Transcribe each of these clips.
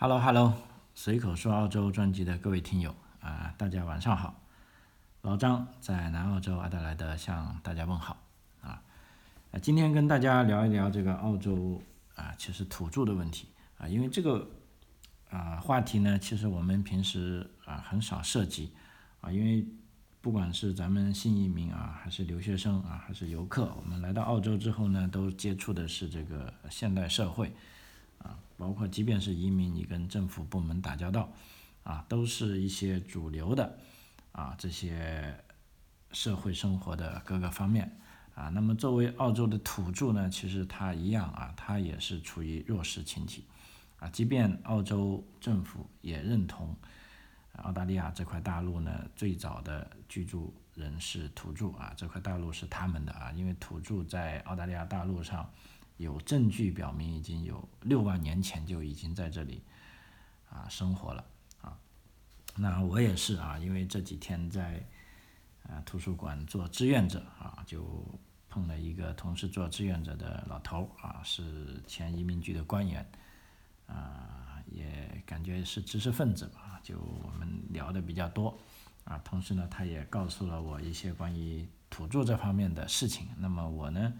Hello Hello，随口说澳洲专辑的各位听友啊，大家晚上好。老张在南澳洲阿德莱德向大家问好啊。今天跟大家聊一聊这个澳洲啊，其实土著的问题啊，因为这个啊话题呢，其实我们平时啊很少涉及啊，因为不管是咱们新移民啊，还是留学生啊，还是游客，我们来到澳洲之后呢，都接触的是这个现代社会。包括即便是移民，你跟政府部门打交道，啊，都是一些主流的，啊，这些社会生活的各个方面，啊，那么作为澳洲的土著呢，其实他一样啊，他也是处于弱势群体，啊，即便澳洲政府也认同澳大利亚这块大陆呢，最早的居住人是土著啊，这块大陆是他们的啊，因为土著在澳大利亚大陆上。有证据表明，已经有六万年前就已经在这里啊生活了啊。那我也是啊，因为这几天在啊图书馆做志愿者啊，就碰了一个同时做志愿者的老头啊，是前移民局的官员啊，也感觉是知识分子吧，就我们聊的比较多啊。同时呢，他也告诉了我一些关于土著这方面的事情。那么我呢？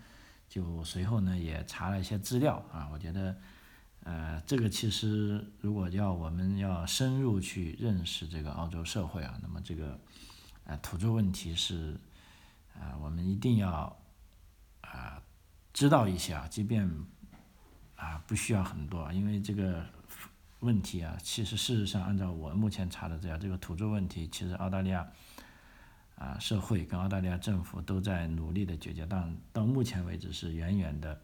就随后呢也查了一些资料啊，我觉得，呃，这个其实如果要我们要深入去认识这个澳洲社会啊，那么这个，呃，土著问题是，啊，我们一定要啊知道一些啊，即便啊不需要很多，因为这个问题啊，其实事实上按照我目前查的资料，这个土著问题其实澳大利亚。啊，社会跟澳大利亚政府都在努力的解决，但到目前为止是远远的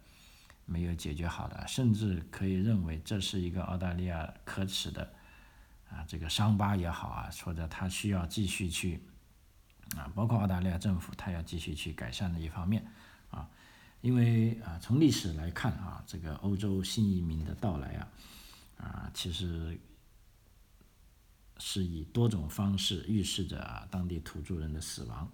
没有解决好的，甚至可以认为这是一个澳大利亚可耻的啊这个伤疤也好啊，或者他需要继续去啊，包括澳大利亚政府他要继续去改善的一方面啊，因为啊从历史来看啊，这个欧洲新移民的到来啊啊其实。是以多种方式预示着当地土著人的死亡，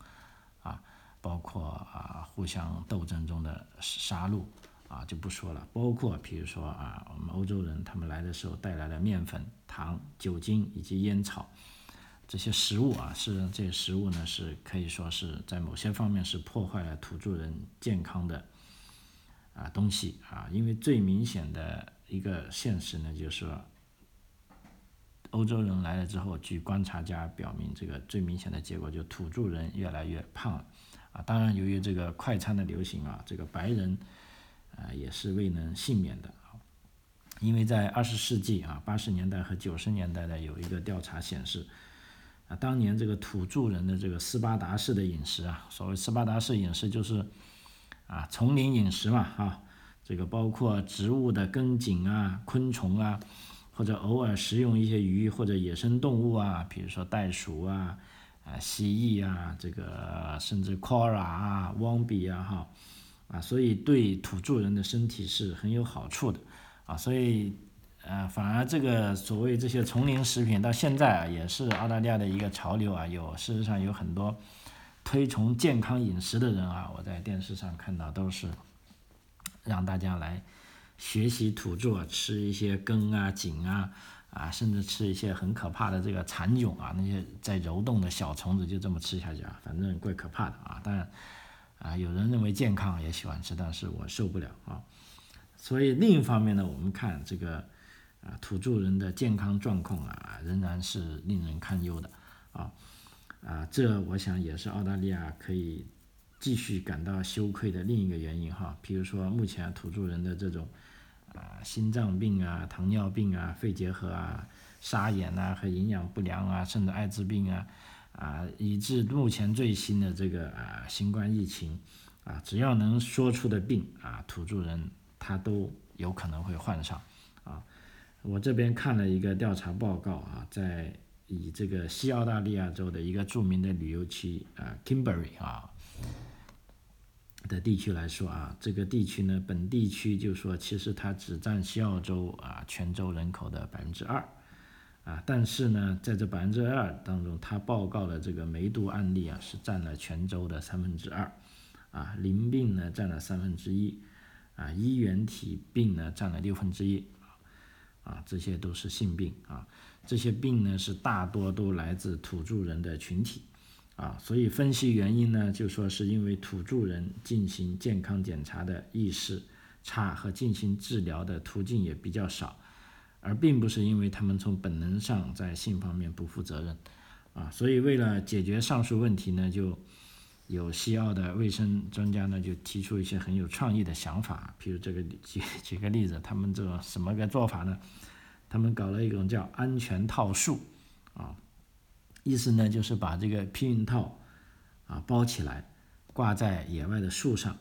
啊，包括啊互相斗争中的杀戮，啊就不说了。包括比如说啊，我们欧洲人他们来的时候带来了面粉、糖、酒精以及烟草这些食物啊，是这些食物呢是可以说是在某些方面是破坏了土著人健康的啊东西啊，因为最明显的一个现实呢就是说。欧洲人来了之后，据观察家表明，这个最明显的结果就土著人越来越胖，啊，当然由于这个快餐的流行啊，这个白人啊也是未能幸免的，因为在二十世纪啊八十年代和九十年代的有一个调查显示，啊，当年这个土著人的这个斯巴达式的饮食啊，所谓斯巴达式饮食就是啊丛林饮食嘛啊，这个包括植物的根茎啊、昆虫啊。或者偶尔食用一些鱼或者野生动物啊，比如说袋鼠啊、啊蜥蜴啊，这个甚至 koala 啊、汪比啊，哈啊，所以对土著人的身体是很有好处的啊，所以呃，反而这个所谓这些丛林食品到现在啊，也是澳大利亚的一个潮流啊，有事实上有很多推崇健康饮食的人啊，我在电视上看到都是让大家来。学习土著吃一些根啊、茎啊，啊，甚至吃一些很可怕的这个蚕蛹啊，那些在蠕动的小虫子，就这么吃下去啊，反正怪可怕的啊。当然，啊，有人认为健康也喜欢吃，但是我受不了啊。所以另一方面呢，我们看这个啊，土著人的健康状况啊，仍然是令人堪忧的啊啊，这我想也是澳大利亚可以继续感到羞愧的另一个原因哈。比如说目前土著人的这种。啊，心脏病啊，糖尿病啊，肺结核啊，沙眼呐和营养不良啊，甚至艾滋病啊，啊，以致目前最新的这个啊新冠疫情，啊，只要能说出的病啊，土著人他都有可能会患上，啊，我这边看了一个调查报告啊，在以这个西澳大利亚州的一个著名的旅游区啊，Kimberley 啊。的地区来说啊，这个地区呢，本地区就说其实它只占西澳洲啊全州人口的百分之二，啊，但是呢，在这百分之二当中，它报告的这个梅毒案例啊是占了全州的三分之二，啊，淋病呢占了三分之一，啊，衣原体病呢占了六分之一，啊，这些都是性病啊。这些病呢是大多都来自土著人的群体啊，所以分析原因呢，就说是因为土著人进行健康检查的意识差和进行治疗的途径也比较少，而并不是因为他们从本能上在性方面不负责任啊。所以为了解决上述问题呢，就有西澳的卫生专家呢就提出一些很有创意的想法，比如这个举举个例子，他们这种什么个做法呢？他们搞了一种叫安全套数，啊，意思呢就是把这个避孕套啊包起来，挂在野外的树上，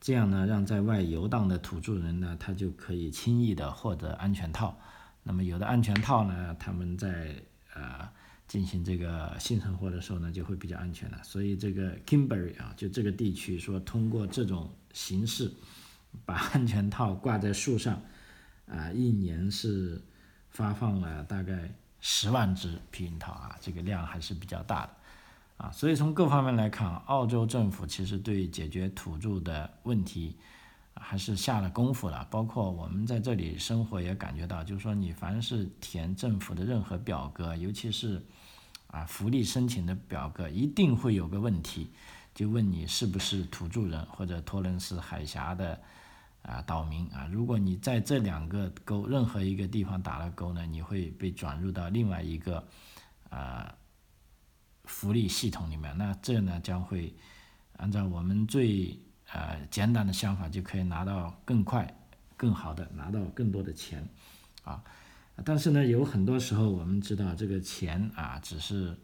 这样呢让在外游荡的土著人呢他就可以轻易的获得安全套。那么有的安全套呢，他们在呃进行这个性生活的时候呢就会比较安全了。所以这个 Kimberly 啊，就这个地区说通过这种形式把安全套挂在树上，啊，一年是。发放了大概十万只避孕套啊，这个量还是比较大的啊，所以从各方面来看，澳洲政府其实对解决土著的问题还是下了功夫了。包括我们在这里生活也感觉到，就是说你凡是填政府的任何表格，尤其是啊福利申请的表格，一定会有个问题，就问你是不是土著人或者托伦斯海峡的。啊，岛民啊，如果你在这两个沟任何一个地方打了勾呢，你会被转入到另外一个啊福利系统里面。那这呢将会按照我们最呃简单的想法，就可以拿到更快、更好的拿到更多的钱啊。但是呢，有很多时候我们知道这个钱啊，只是。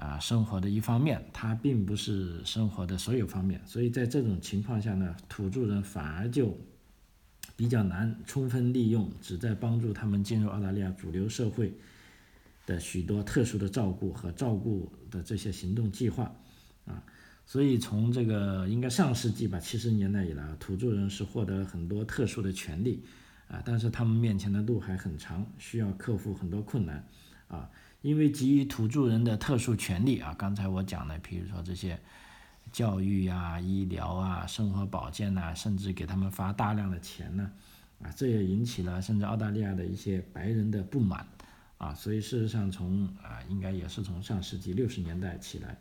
啊，生活的一方面，它并不是生活的所有方面，所以在这种情况下呢，土著人反而就比较难充分利用旨在帮助他们进入澳大利亚主流社会的许多特殊的照顾和照顾的这些行动计划啊，所以从这个应该上世纪吧，七十年代以来，土著人是获得了很多特殊的权利啊，但是他们面前的路还很长，需要克服很多困难啊。因为给予土著人的特殊权利啊，刚才我讲的，比如说这些教育啊、医疗啊、生活保健呐，甚至给他们发大量的钱呢，啊，这也引起了甚至澳大利亚的一些白人的不满啊。所以事实上，从啊，应该也是从上世纪六十年代起来，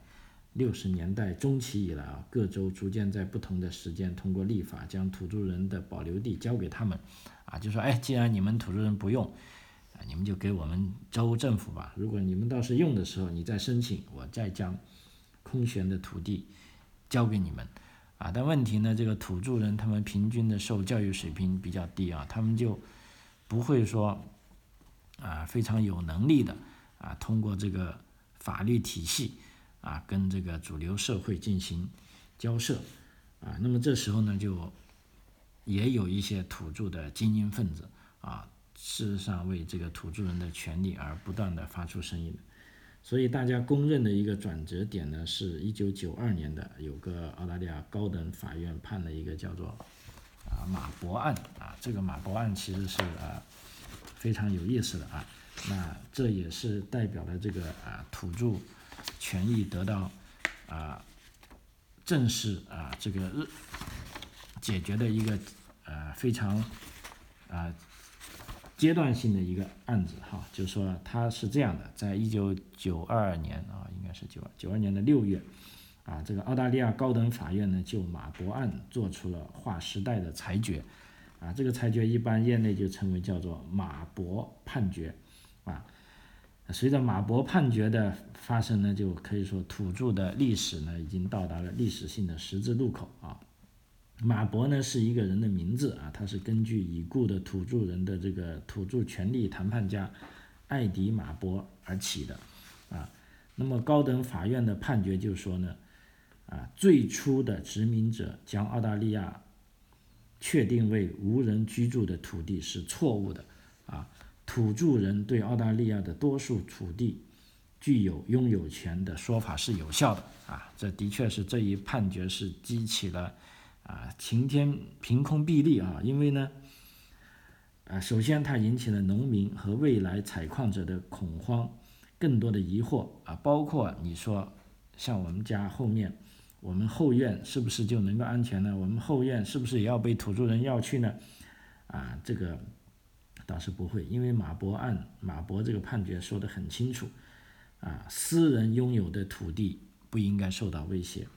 六十年代中期以来啊，各州逐渐在不同的时间通过立法将土著人的保留地交给他们，啊，就说哎，既然你们土著人不用。你们就给我们州政府吧。如果你们到时用的时候，你再申请，我再将空闲的土地交给你们。啊，但问题呢，这个土著人他们平均的受教育水平比较低啊，他们就不会说啊非常有能力的啊通过这个法律体系啊跟这个主流社会进行交涉啊。那么这时候呢，就也有一些土著的精英分子啊。事实上，为这个土著人的权利而不断的发出声音，所以大家公认的一个转折点呢，是一九九二年的有个澳大利亚高等法院判了一个叫做啊马博案啊，这个马博案其实是啊非常有意思的啊，那这也是代表了这个啊土著权益得到啊正式啊这个日解决的一个呃非常啊。阶段性的一个案子哈，就是说他是这样的，在一九九二年啊，应该是九九二年的六月，啊，这个澳大利亚高等法院呢就马博案做出了划时代的裁决，啊，这个裁决一般业内就称为叫做马博判决，啊，随着马博判决的发生呢，就可以说土著的历史呢已经到达了历史性的十字路口啊。马博呢是一个人的名字啊，他是根据已故的土著人的这个土著权利谈判家艾迪马博而起的啊。那么高等法院的判决就说呢，啊，最初的殖民者将澳大利亚确定为无人居住的土地是错误的啊，土著人对澳大利亚的多数土地具有拥有权的说法是有效的啊。这的确是这一判决是激起了。啊，晴天凭空霹雳啊！因为呢，啊，首先它引起了农民和未来采矿者的恐慌，更多的疑惑啊，包括你说，像我们家后面，我们后院是不是就能够安全呢？我们后院是不是也要被土著人要去呢？啊，这个倒是不会，因为马博案马博这个判决说得很清楚，啊，私人拥有的土地不应该受到威胁，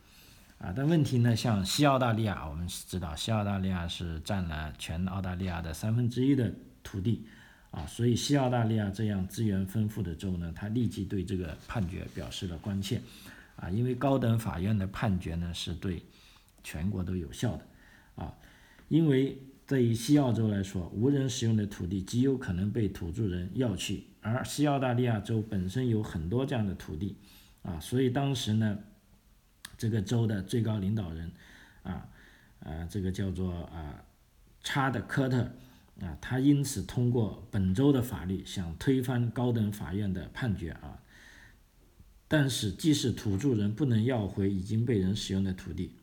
啊，但问题呢，像西澳大利亚，我们知道西澳大利亚是占了全澳大利亚的三分之一的土地，啊，所以西澳大利亚这样资源丰富的州呢，他立即对这个判决表示了关切，啊，因为高等法院的判决呢是对全国都有效的，啊，因为。对于西澳洲来说，无人使用的土地极有可能被土著人要去，而西澳大利亚州本身有很多这样的土地，啊，所以当时呢，这个州的最高领导人，啊，啊，这个叫做啊，查德科特，啊，他因此通过本州的法律想推翻高等法院的判决啊，但是即使土著人不能要回已经被人使用的土地，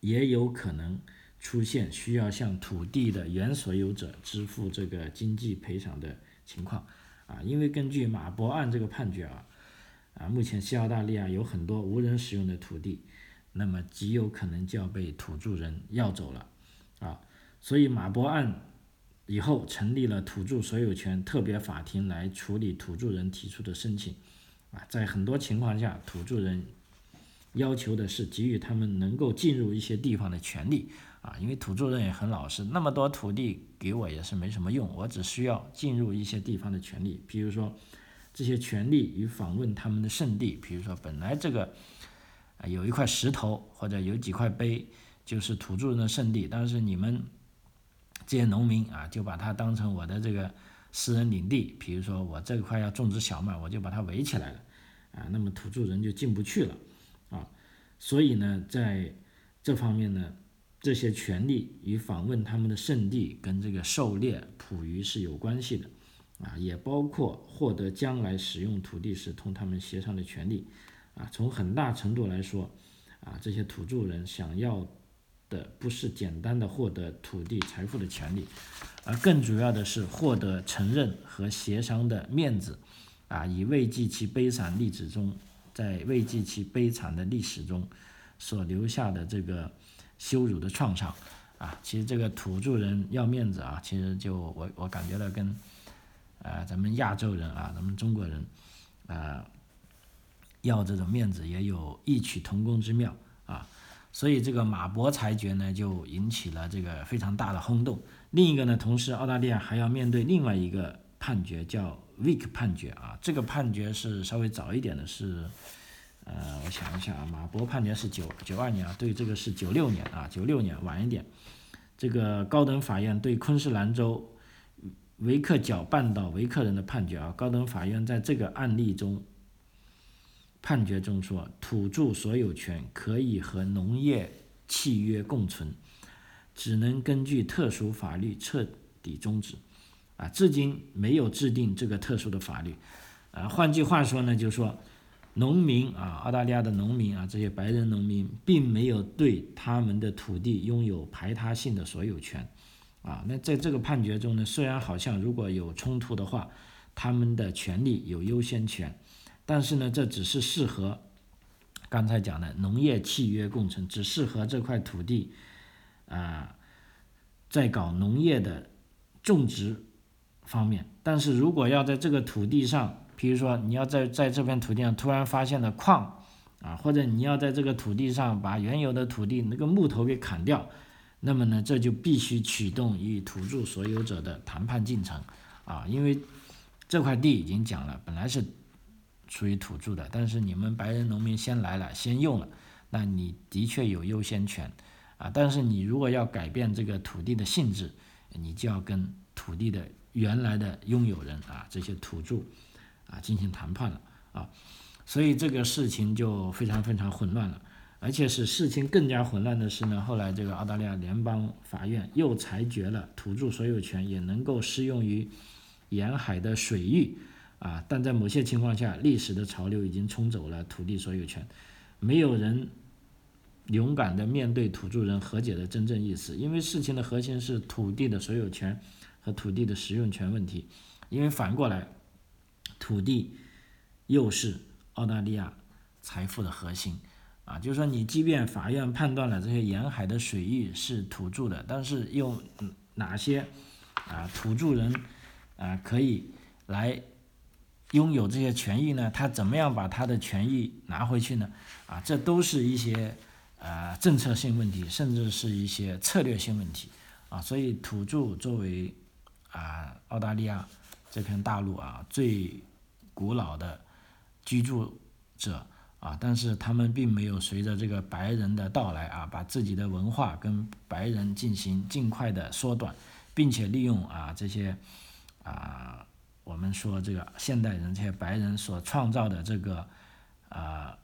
也有可能。出现需要向土地的原所有者支付这个经济赔偿的情况，啊，因为根据马博案这个判决啊，啊，目前西澳大利亚有很多无人使用的土地，那么极有可能就要被土著人要走了，啊，所以马博案以后成立了土著所有权特别法庭来处理土著人提出的申请，啊，在很多情况下，土著人要求的是给予他们能够进入一些地方的权利。啊，因为土著人也很老实，那么多土地给我也是没什么用，我只需要进入一些地方的权利，比如说这些权利与访问他们的圣地，比如说本来这个啊有一块石头或者有几块碑就是土著人的圣地，但是你们这些农民啊就把它当成我的这个私人领地，比如说我这块要种植小麦，我就把它围起来了，啊，那么土著人就进不去了，啊，所以呢，在这方面呢。这些权利与访问他们的圣地跟这个狩猎捕鱼是有关系的，啊，也包括获得将来使用土地时同他们协商的权利，啊，从很大程度来说，啊，这些土著人想要的不是简单的获得土地财富的权利，而更主要的是获得承认和协商的面子，啊，以慰藉其悲惨历史中，在慰藉其悲惨的历史中所留下的这个。羞辱的创伤，啊，其实这个土著人要面子啊，其实就我我感觉到跟，呃，咱们亚洲人啊，咱们中国人，呃，要这种面子也有异曲同工之妙啊，所以这个马博裁决呢，就引起了这个非常大的轰动。另一个呢，同时澳大利亚还要面对另外一个判决，叫 Vick 判决啊，这个判决是稍微早一点的，是。呃，我想一下啊，马博判决是九九二年啊，对这个是九六年啊，九六年晚一点。这个高等法院对昆士兰州维克角半岛维克人的判决啊，高等法院在这个案例中判决中说，土著所有权可以和农业契约共存，只能根据特殊法律彻底终止。啊，至今没有制定这个特殊的法律。啊，换句话说呢，就是说。农民啊，澳大利亚的农民啊，这些白人农民并没有对他们的土地拥有排他性的所有权，啊，那在这个判决中呢，虽然好像如果有冲突的话，他们的权利有优先权，但是呢，这只是适合刚才讲的农业契约工程，只适合这块土地啊，在搞农业的种植方面，但是如果要在这个土地上，比如说，你要在在这片土地上突然发现了矿，啊，或者你要在这个土地上把原有的土地那个木头给砍掉，那么呢，这就必须启动与土著所有者的谈判进程，啊，因为这块地已经讲了，本来是属于土著的，但是你们白人农民先来了，先用了，那你的确有优先权，啊，但是你如果要改变这个土地的性质，你就要跟土地的原来的拥有人啊，这些土著。啊，进行谈判了啊，所以这个事情就非常非常混乱了，而且使事情更加混乱的是呢，后来这个澳大利亚联邦法院又裁决了土著所有权也能够适用于沿海的水域啊，但在某些情况下，历史的潮流已经冲走了土地所有权，没有人勇敢的面对土著人和解的真正意思，因为事情的核心是土地的所有权和土地的使用权问题，因为反过来。土地又是澳大利亚财富的核心啊，就是说，你即便法院判断了这些沿海的水域是土著的，但是又哪些啊土著人啊可以来拥有这些权益呢？他怎么样把他的权益拿回去呢？啊，这都是一些啊政策性问题，甚至是一些策略性问题啊。所以土著作为啊澳大利亚这片大陆啊最古老的居住者。啊，但是他们并没有随着这个白人的到来啊，把自己的文化跟白人进行尽快的缩短，并且利用啊这些啊我们说这个现代人这些白人所创造的这个啊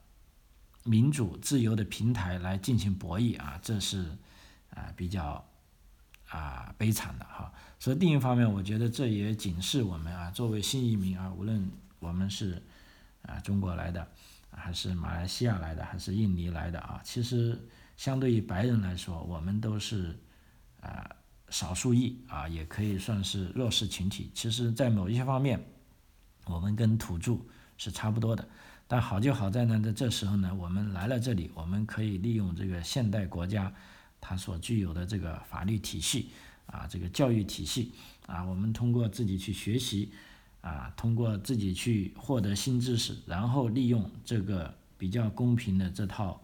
民主自由的平台来进行博弈啊，这是啊比较啊悲惨的哈。所以另一方面，我觉得这也警示我们啊，作为新移民啊，无论我们是啊中国来的。还是马来西亚来的，还是印尼来的啊？其实相对于白人来说，我们都是啊少数裔啊，也可以算是弱势群体。其实，在某一些方面，我们跟土著是差不多的。但好就好在呢，在这时候呢，我们来了这里，我们可以利用这个现代国家它所具有的这个法律体系啊，这个教育体系啊，我们通过自己去学习。啊，通过自己去获得新知识，然后利用这个比较公平的这套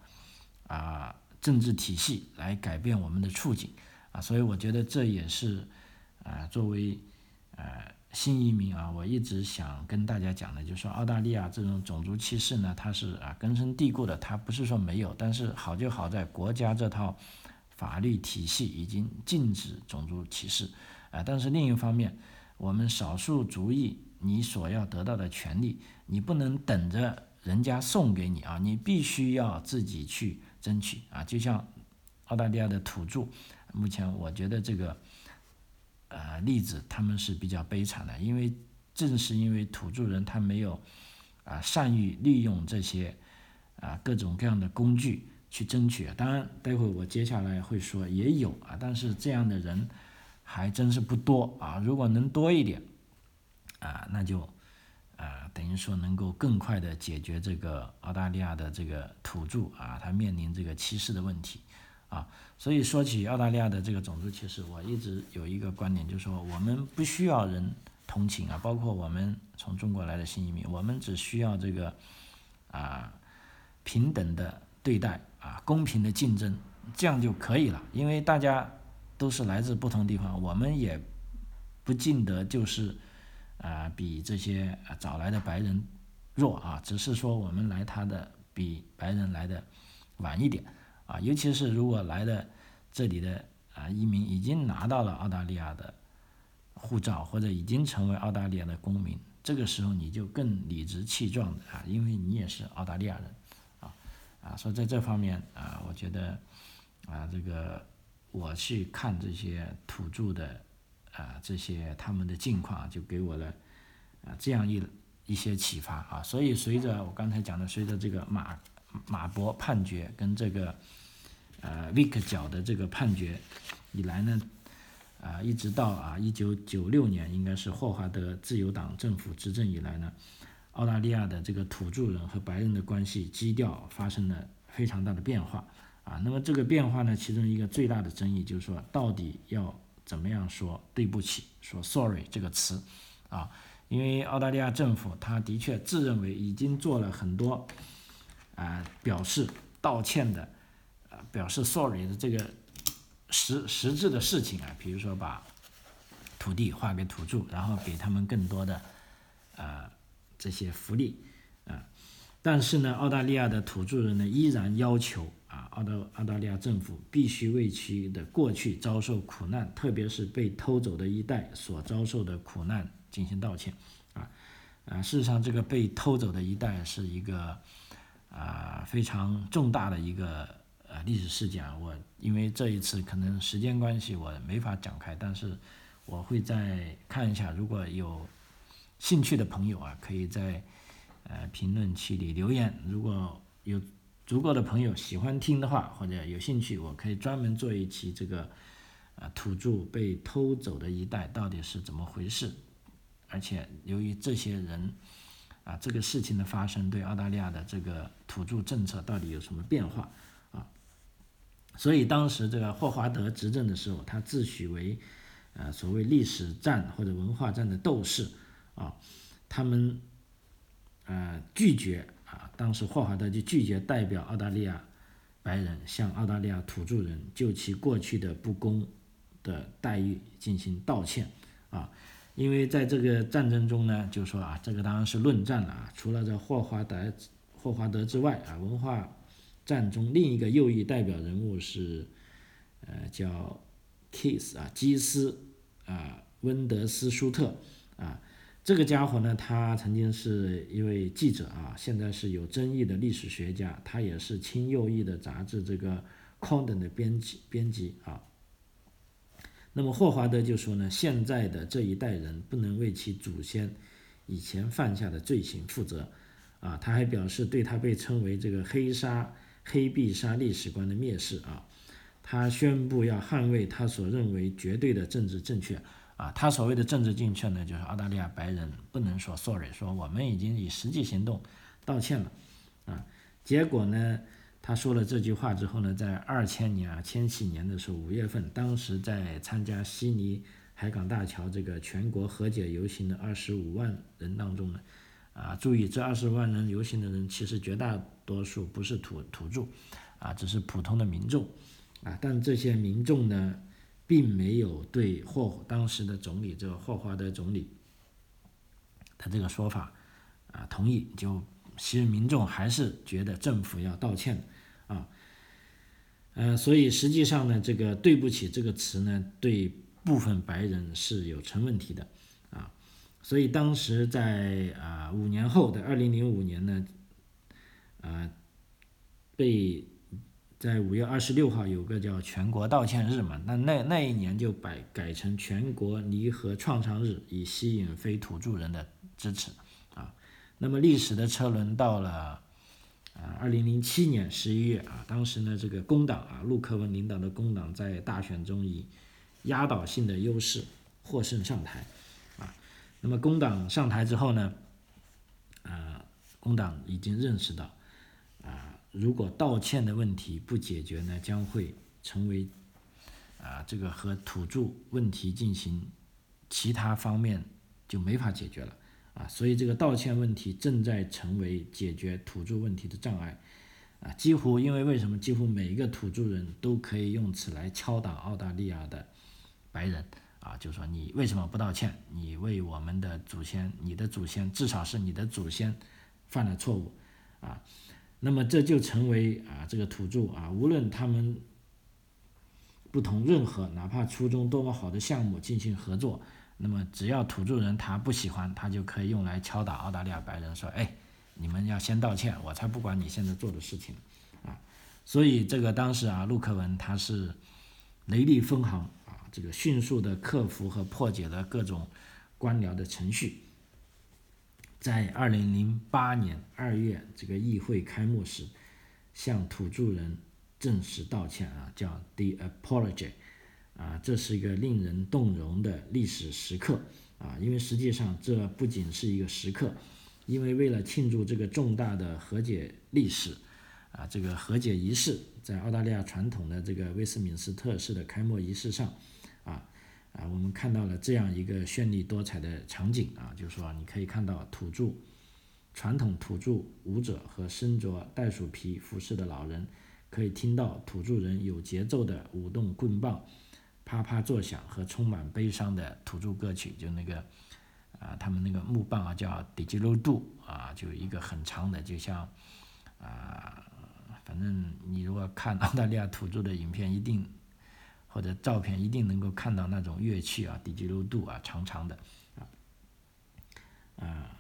啊政治体系来改变我们的处境啊，所以我觉得这也是啊作为呃新移民啊，我一直想跟大家讲的，就是说澳大利亚这种种族歧视呢，它是啊根深蒂固的，它不是说没有，但是好就好在国家这套法律体系已经禁止种族歧视啊，但是另一方面，我们少数族裔。你所要得到的权利，你不能等着人家送给你啊，你必须要自己去争取啊。就像澳大利亚的土著，目前我觉得这个呃例子他们是比较悲惨的，因为正是因为土著人他没有啊善于利用这些啊各种各样的工具去争取。当然，待会我接下来会说也有啊，但是这样的人还真是不多啊。如果能多一点。啊，那就，啊，等于说能够更快的解决这个澳大利亚的这个土著啊，他面临这个歧视的问题，啊，所以说起澳大利亚的这个种族歧视，我一直有一个观点，就是说我们不需要人同情啊，包括我们从中国来的新移民，我们只需要这个啊平等的对待啊，公平的竞争，这样就可以了，因为大家都是来自不同地方，我们也不尽得就是。啊，比这些早来的白人弱啊，只是说我们来他的比白人来的晚一点啊，尤其是如果来的这里的啊移民已经拿到了澳大利亚的护照或者已经成为澳大利亚的公民，这个时候你就更理直气壮的啊，因为你也是澳大利亚人啊啊，所以在这方面啊，我觉得啊这个我去看这些土著的。啊，这些他们的境况就给我了啊这样一一些启发啊，所以随着我刚才讲的，随着这个马马博判决跟这个呃 Vick 角的这个判决以来呢，啊一直到啊一九九六年，应该是霍华德自由党政府执政以来呢，澳大利亚的这个土著人和白人的关系基调发生了非常大的变化啊。那么这个变化呢，其中一个最大的争议就是说，到底要怎么样说对不起，说 sorry 这个词，啊，因为澳大利亚政府他的确自认为已经做了很多，啊，表示道歉的，啊，表示 sorry 的这个实实质的事情啊，比如说把土地划给土著，然后给他们更多的，呃，这些福利，啊，但是呢，澳大利亚的土著人呢依然要求。啊，澳大澳大利亚政府必须为其的过去遭受苦难，特别是被偷走的一代所遭受的苦难进行道歉。啊，啊，事实上，这个被偷走的一代是一个啊非常重大的一个呃历史事件。我因为这一次可能时间关系，我没法展开，但是我会再看一下。如果有兴趣的朋友啊，可以在呃评论区里留言。如果有足够的朋友喜欢听的话，或者有兴趣，我可以专门做一期这个，啊，土著被偷走的一代到底是怎么回事？而且由于这些人，啊，这个事情的发生对澳大利亚的这个土著政策到底有什么变化？啊，所以当时这个霍华德执政的时候，他自诩为呃所谓历史战或者文化战的斗士啊，他们呃拒绝啊，当时霍华德就拒绝代表澳大利亚白人向澳大利亚土著人就其过去的不公的待遇进行道歉啊，因为在这个战争中呢，就说啊，这个当然是论战了啊，除了这霍华德霍华德之外啊，文化战中另一个右翼代表人物是。呃，叫 Kiss 啊，基斯啊，温德斯舒特，这个家伙呢，他曾经是一位记者啊，现在是有争议的历史学家，他也是亲右翼的杂志这个《Condon》的编辑编辑啊。那么霍华德就说呢，现在的这一代人不能为其祖先以前犯下的罪行负责啊。他还表示，对他被称为这个黑沙黑必杀历史观的蔑视啊。他宣布要捍卫他所认为绝对的政治正确啊，他所谓的政治正确呢，就是澳大利亚白人不能说 sorry，说我们已经以实际行动道歉了啊。结果呢，他说了这句话之后呢，在二千年啊，千禧年的时候五月份，当时在参加悉尼海港大桥这个全国和解游行的二十五万人当中呢，啊，注意这二十万人游行的人其实绝大多数不是土土著啊，只是普通的民众。啊，但这些民众呢，并没有对霍当时的总理这个霍华德总理，他这个说法啊同意，就其实民众还是觉得政府要道歉啊，呃，所以实际上呢，这个对不起这个词呢，对部分白人是有成问题的啊，所以当时在啊五年后的二零零五年呢，啊被。在五月二十六号有个叫全国道歉日嘛，那那那一年就改改成全国弥合创伤日，以吸引非土著人的支持啊。那么历史的车轮到了啊二零零七年十一月啊，当时呢这个工党啊陆克文领导的工党在大选中以压倒性的优势获胜上台啊。那么工党上台之后呢，啊工党已经认识到。如果道歉的问题不解决呢，将会成为啊这个和土著问题进行其他方面就没法解决了啊，所以这个道歉问题正在成为解决土著问题的障碍啊，几乎因为为什么几乎每一个土著人都可以用此来敲打澳大利亚的白人啊，就说你为什么不道歉？你为我们的祖先，你的祖先至少是你的祖先犯了错误啊。那么这就成为啊，这个土著啊，无论他们不同任何，哪怕初衷多么好的项目进行合作，那么只要土著人他不喜欢，他就可以用来敲打澳大利亚白人，说，哎，你们要先道歉，我才不管你现在做的事情，啊，所以这个当时啊，陆克文他是雷厉风行啊，这个迅速的克服和破解了各种官僚的程序。在二零零八年二月，这个议会开幕时，向土著人正式道歉啊，叫 The Apology，啊，这是一个令人动容的历史时刻。啊，因为实际上这不仅是一个时刻，因为为了庆祝这个重大的和解历史，啊，这个和解仪式在澳大利亚传统的这个威斯敏斯特式的开幕仪式上，啊，我们看到了这样一个绚丽多彩的场景啊，就是说你可以看到土著传统土著舞者和身着袋鼠皮服饰的老人，可以听到土著人有节奏的舞动棍棒，啪啪作响和充满悲伤的土著歌曲，就那个啊，他们那个木棒啊叫 digilodo 啊，就一个很长的，就像啊，反正你如果看澳大利亚土著的影片，一定。或者照片一定能够看到那种乐器啊，低吉度啊，长长的，啊，啊，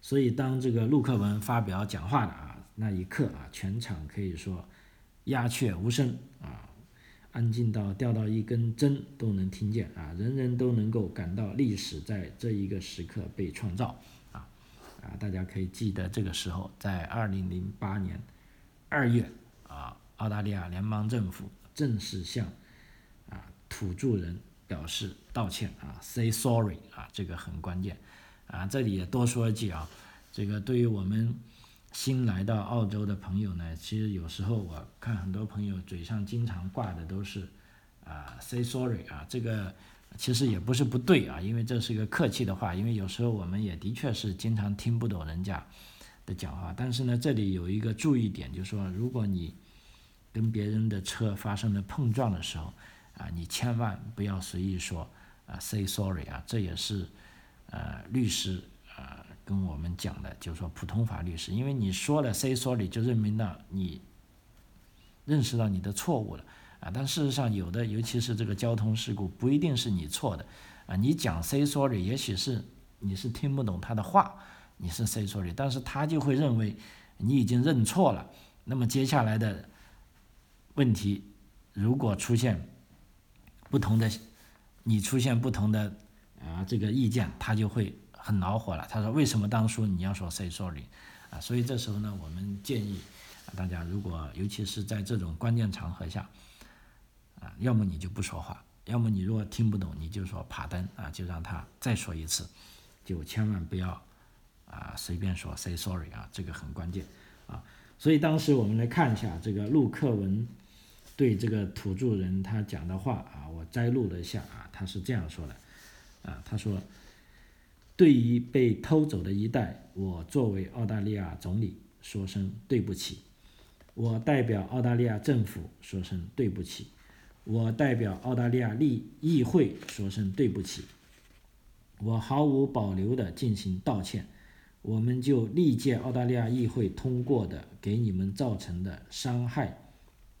所以当这个陆克文发表讲话的啊那一刻啊，全场可以说鸦雀无声啊，安静到掉到一根针都能听见啊，人人都能够感到历史在这一个时刻被创造啊。啊，大家可以记得这个时候，在二零零八年二月啊，澳大利亚联邦政府正式向土著人表示道歉啊，say sorry 啊，这个很关键啊。这里也多说一句啊，这个对于我们新来到澳洲的朋友呢，其实有时候我看很多朋友嘴上经常挂的都是啊，say sorry 啊，这个其实也不是不对啊，因为这是个客气的话，因为有时候我们也的确是经常听不懂人家的讲话。但是呢，这里有一个注意点，就是说，如果你跟别人的车发生了碰撞的时候，啊，你千万不要随意说啊，say sorry 啊，这也是呃律师啊跟我们讲的，就是说普通法律师，因为你说了 say sorry，就认明了你认识到你的错误了。啊，但事实上有的，尤其是这个交通事故，不一定是你错的，啊，你讲 say sorry，也许是你是听不懂他的话，你是 say sorry，但是他就会认为你已经认错了，那么接下来的问题，如果出现不同的，你出现不同的啊这个意见，他就会很恼火了。他说为什么当初你要说 say sorry，啊，所以这时候呢，我们建议大家，如果尤其是在这种关键场合下。啊，要么你就不说话，要么你如果听不懂，你就说爬灯啊，就让他再说一次，就千万不要啊随便说 say sorry 啊，这个很关键啊。所以当时我们来看一下这个陆克文对这个土著人他讲的话啊，我摘录了一下啊，他是这样说的啊，他说，对于被偷走的一代，我作为澳大利亚总理说声对不起，我代表澳大利亚政府说声对不起。我代表澳大利亚立议会说声对不起，我毫无保留的进行道歉。我们就历届澳大利亚议会通过的给你们造成的伤害、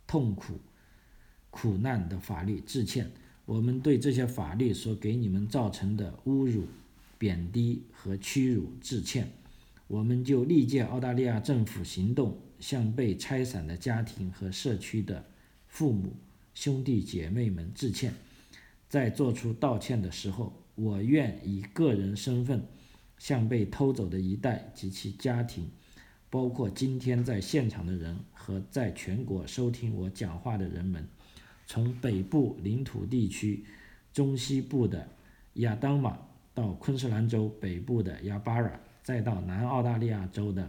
痛苦、苦难的法律致歉。我们对这些法律所给你们造成的侮辱、贬低和屈辱致歉。我们就历届澳大利亚政府行动向被拆散的家庭和社区的父母。兄弟姐妹们致歉，在做出道歉的时候，我愿以个人身份向被偷走的一代及其家庭，包括今天在现场的人和在全国收听我讲话的人们，从北部领土地区中西部的亚当马到昆士兰州北部的亚巴拉，再到南澳大利亚州的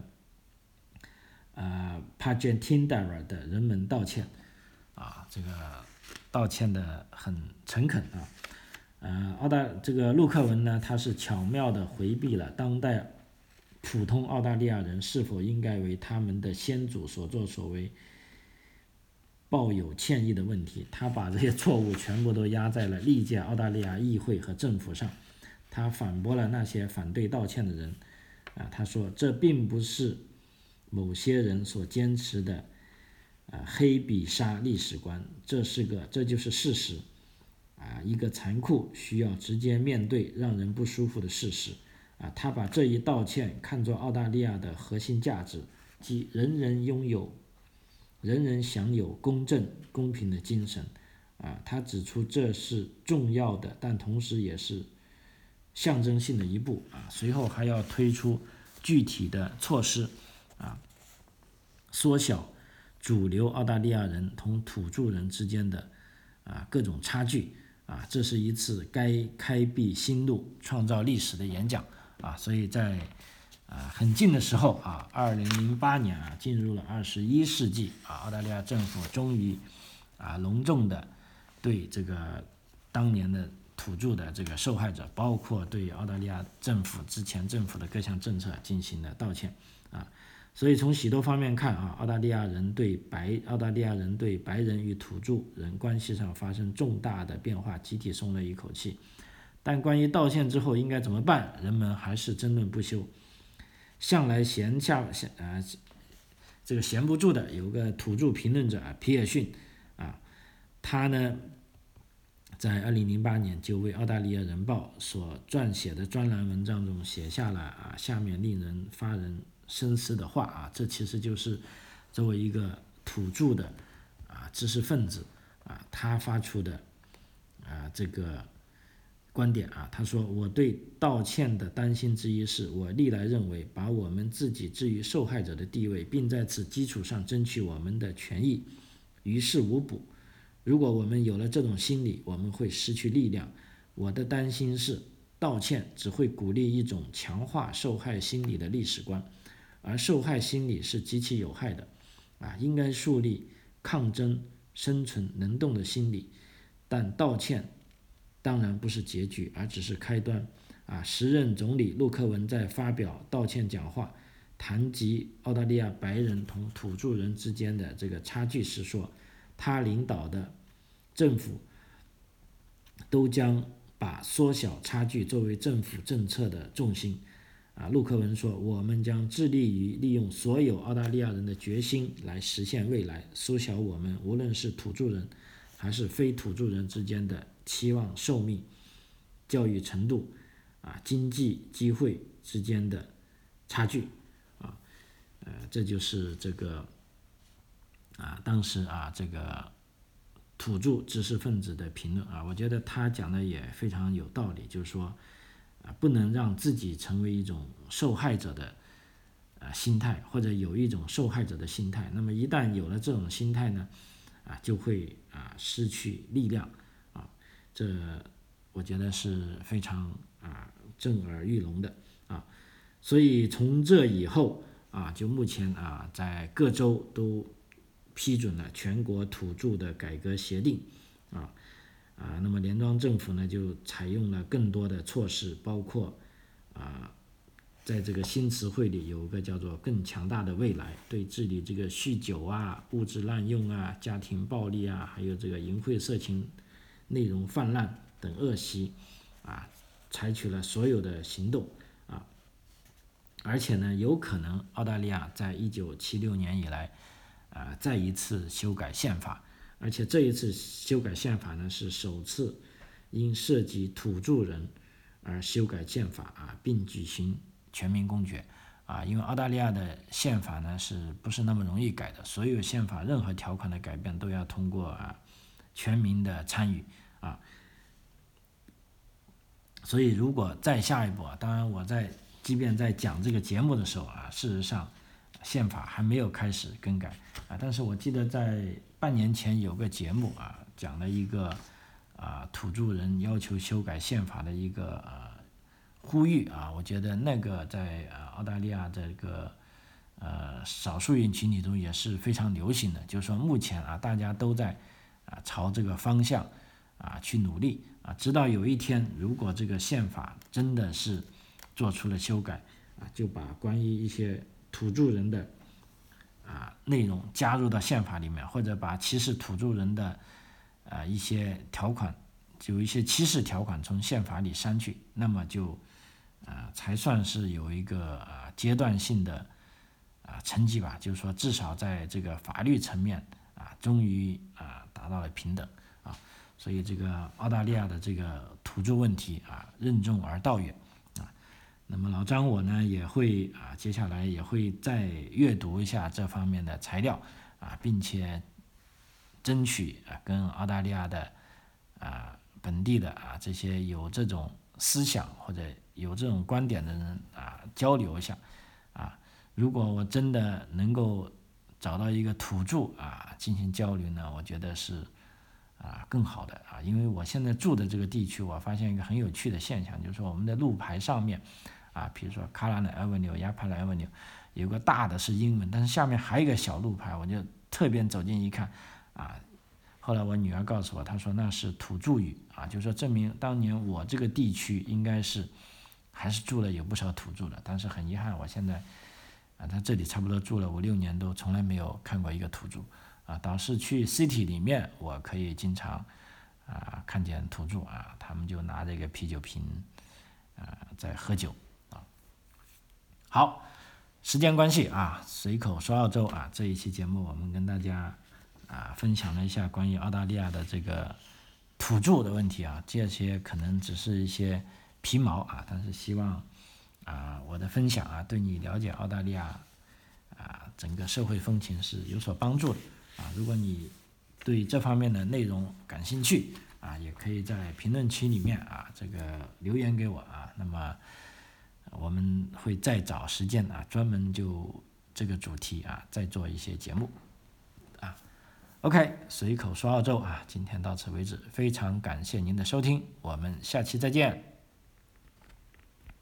呃帕杰汀达尔的人们道歉。啊，这个道歉的很诚恳啊，呃，澳大这个陆克文呢，他是巧妙的回避了当代普通澳大利亚人是否应该为他们的先祖所作所为抱有歉意的问题。他把这些错误全部都压在了历届澳大利亚议会和政府上。他反驳了那些反对道歉的人，啊，他说这并不是某些人所坚持的。啊，黑比杀历史观，这是个，这就是事实，啊，一个残酷、需要直接面对、让人不舒服的事实。啊，他把这一道歉看作澳大利亚的核心价值，即人人拥有、人人享有公正、公平的精神。啊，他指出这是重要的，但同时也是象征性的一步。啊，随后还要推出具体的措施，啊，缩小。主流澳大利亚人同土著人之间的啊各种差距啊，这是一次该开辟新路、创造历史的演讲啊，所以在啊很近的时候啊，二零零八年啊，进入了二十一世纪啊，澳大利亚政府终于啊隆重的对这个当年的土著的这个受害者，包括对澳大利亚政府之前政府的各项政策进行了道歉啊。所以从许多方面看啊，澳大利亚人对白澳大利亚人对白人与土著人关系上发生重大的变化，集体松了一口气。但关于道歉之后应该怎么办，人们还是争论不休。向来闲下闲啊，这个闲不住的有个土著评论者皮尔逊啊，他呢在二零零八年就为《澳大利亚人报》所撰写的专栏文章中写下了啊下面令人发人。深思的话啊，这其实就是作为一个土著的啊知识分子啊，他发出的啊这个观点啊，他说：“我对道歉的担心之一是，我历来认为把我们自己置于受害者的地位，并在此基础上争取我们的权益，于事无补。如果我们有了这种心理，我们会失去力量。我的担心是，道歉只会鼓励一种强化受害心理的历史观。”而受害心理是极其有害的，啊，应该树立抗争、生存、能动的心理，但道歉当然不是结局，而只是开端。啊，时任总理陆克文在发表道歉讲话，谈及澳大利亚白人同土著人之间的这个差距时说，他领导的政府都将把缩小差距作为政府政策的重心。啊，陆克文说：“我们将致力于利用所有澳大利亚人的决心来实现未来，缩小我们无论是土著人还是非土著人之间的期望寿命、教育程度、啊经济机会之间的差距。”啊，呃，这就是这个啊，当时啊这个土著知识分子的评论啊，我觉得他讲的也非常有道理，就是说。啊，不能让自己成为一种受害者的啊心态，或者有一种受害者的心态。那么一旦有了这种心态呢，啊，就会啊失去力量啊。这我觉得是非常啊震耳欲聋的啊。所以从这以后啊，就目前啊，在各州都批准了全国土著的改革协定啊。啊，那么联邦政府呢，就采用了更多的措施，包括啊，在这个新词汇里有一个叫做“更强大的未来”，对治理这个酗酒啊、物质滥用啊、家庭暴力啊，还有这个淫秽色情内容泛滥等恶习啊，采取了所有的行动啊，而且呢，有可能澳大利亚在一九七六年以来啊，再一次修改宪法。而且这一次修改宪法呢，是首次因涉及土著人而修改宪法啊，并举行全民公决啊。因为澳大利亚的宪法呢，是不是那么容易改的？所有宪法任何条款的改变都要通过啊全民的参与啊。所以如果再下一步啊，当然我在即便在讲这个节目的时候啊，事实上宪法还没有开始更改啊。但是我记得在半年前有个节目啊，讲了一个啊土著人要求修改宪法的一个呃呼吁啊，我觉得那个在呃澳大利亚这个呃少数人群体中也是非常流行的，就是说目前啊大家都在啊朝这个方向啊去努力啊，直到有一天如果这个宪法真的是做出了修改啊，就把关于一些土著人的。啊，内容加入到宪法里面，或者把歧视土著人的啊一些条款，有一些歧视条款从宪法里删去，那么就啊才算是有一个啊阶段性的啊成绩吧。就是说，至少在这个法律层面啊，终于啊达到了平等啊。所以，这个澳大利亚的这个土著问题啊，任重而道远啊。那么老张我呢也会啊，接下来也会再阅读一下这方面的材料啊，并且争取啊跟澳大利亚的啊本地的啊这些有这种思想或者有这种观点的人啊交流一下啊。如果我真的能够找到一个土著啊进行交流呢，我觉得是啊更好的啊，因为我现在住的这个地区，我发现一个很有趣的现象，就是说我们的路牌上面。啊，比如说卡拉的 Avenue、亚帕拉 Avenue，有个大的是英文，但是下面还有一个小路牌，我就特别走近一看，啊，后来我女儿告诉我，她说那是土著语，啊，就说证明当年我这个地区应该是还是住了有不少土著的，但是很遗憾，我现在啊，在这里差不多住了五六年，都从来没有看过一个土著，啊，倒是去 City 里面，我可以经常啊看见土著啊，他们就拿着一个啤酒瓶啊在喝酒。啊好，时间关系啊，随口说澳洲啊，这一期节目我们跟大家啊分享了一下关于澳大利亚的这个土著的问题啊，这些可能只是一些皮毛啊，但是希望啊我的分享啊对你了解澳大利亚啊整个社会风情是有所帮助的啊。如果你对这方面的内容感兴趣啊，也可以在评论区里面啊这个留言给我啊，那么。我们会再找时间啊，专门就这个主题啊，再做一些节目啊。OK，随口说澳洲啊，今天到此为止，非常感谢您的收听，我们下期再见。